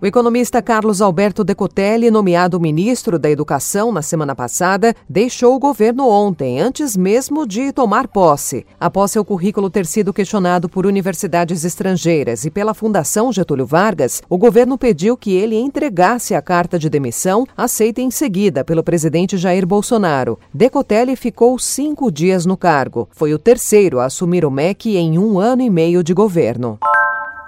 O economista Carlos Alberto Decotelli, nomeado ministro da Educação na semana passada, deixou o governo ontem, antes mesmo de tomar posse. Após seu currículo ter sido questionado por universidades estrangeiras e pela Fundação Getúlio Vargas, o governo pediu que ele entregasse a carta de demissão, aceita em seguida pelo presidente Jair Bolsonaro. Decotelli ficou cinco dias no cargo. Foi o terceiro a assumir o MEC em um ano e meio de governo.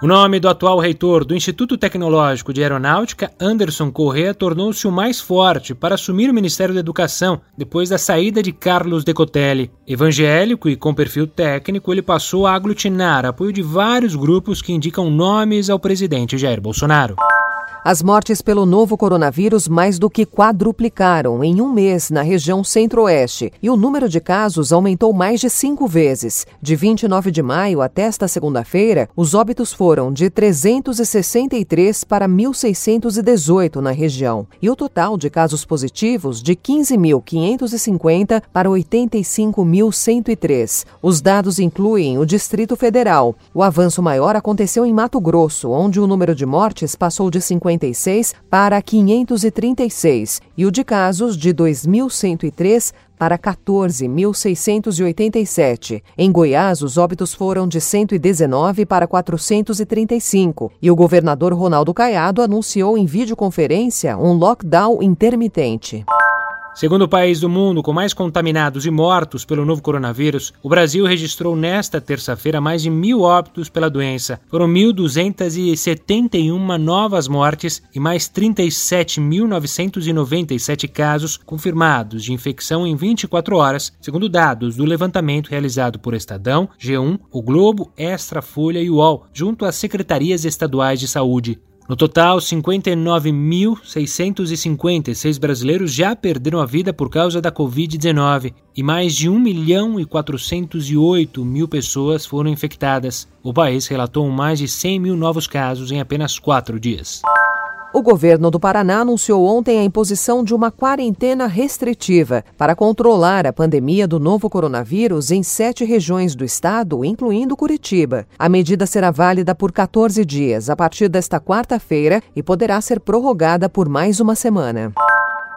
O nome do atual reitor do Instituto Tecnológico de Aeronáutica, Anderson Correa, tornou-se o mais forte para assumir o Ministério da Educação depois da saída de Carlos Decotelli. Evangélico e com perfil técnico, ele passou a aglutinar apoio de vários grupos que indicam nomes ao presidente Jair Bolsonaro. As mortes pelo novo coronavírus mais do que quadruplicaram em um mês na região centro-oeste e o número de casos aumentou mais de cinco vezes. De 29 de maio até esta segunda-feira, os óbitos foram de 363 para 1.618 na região e o total de casos positivos de 15.550 para 85.103. Os dados incluem o Distrito Federal. O avanço maior aconteceu em Mato Grosso, onde o número de mortes passou de 50 56 para 536 e o de casos de 2.103 para 14.687. Em Goiás, os óbitos foram de 119 para 435 e o governador Ronaldo Caiado anunciou em videoconferência um lockdown intermitente. Segundo o país do mundo com mais contaminados e mortos pelo novo coronavírus, o Brasil registrou nesta terça-feira mais de mil óbitos pela doença. Foram 1.271 novas mortes e mais 37.997 casos confirmados de infecção em 24 horas, segundo dados do levantamento realizado por Estadão, G1, O Globo, Extra Folha e UOL, junto às secretarias estaduais de saúde. No total, 59.656 brasileiros já perderam a vida por causa da Covid-19 e mais de 1 milhão e 408 mil pessoas foram infectadas. O país relatou mais de 100 mil novos casos em apenas quatro dias. O governo do Paraná anunciou ontem a imposição de uma quarentena restritiva para controlar a pandemia do novo coronavírus em sete regiões do estado, incluindo Curitiba. A medida será válida por 14 dias a partir desta quarta-feira e poderá ser prorrogada por mais uma semana.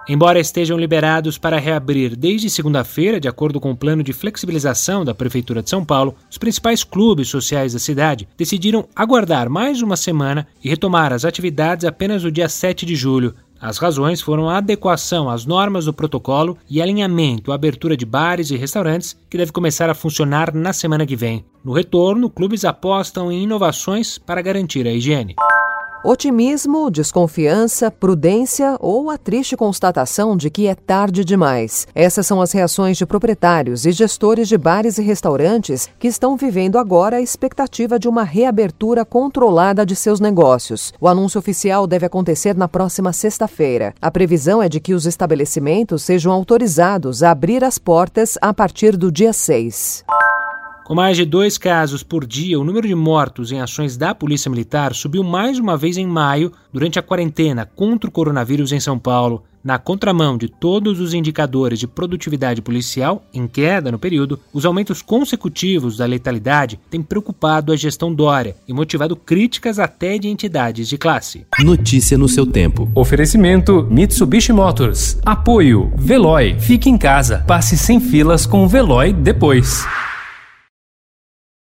Embora estejam liberados para reabrir desde segunda-feira, de acordo com o plano de flexibilização da Prefeitura de São Paulo, os principais clubes sociais da cidade decidiram aguardar mais uma semana e retomar as atividades apenas no dia 7 de julho. As razões foram a adequação às normas do protocolo e alinhamento à abertura de bares e restaurantes, que deve começar a funcionar na semana que vem. No retorno, clubes apostam em inovações para garantir a higiene. Otimismo, desconfiança, prudência ou a triste constatação de que é tarde demais. Essas são as reações de proprietários e gestores de bares e restaurantes que estão vivendo agora a expectativa de uma reabertura controlada de seus negócios. O anúncio oficial deve acontecer na próxima sexta-feira. A previsão é de que os estabelecimentos sejam autorizados a abrir as portas a partir do dia 6. Com mais de dois casos por dia, o número de mortos em ações da Polícia Militar subiu mais uma vez em maio, durante a quarentena contra o coronavírus em São Paulo. Na contramão de todos os indicadores de produtividade policial em queda no período, os aumentos consecutivos da letalidade têm preocupado a gestão Dória e motivado críticas até de entidades de classe. Notícia no seu tempo. Oferecimento Mitsubishi Motors. Apoio Veloy. Fique em casa. Passe sem filas com o Veloy depois.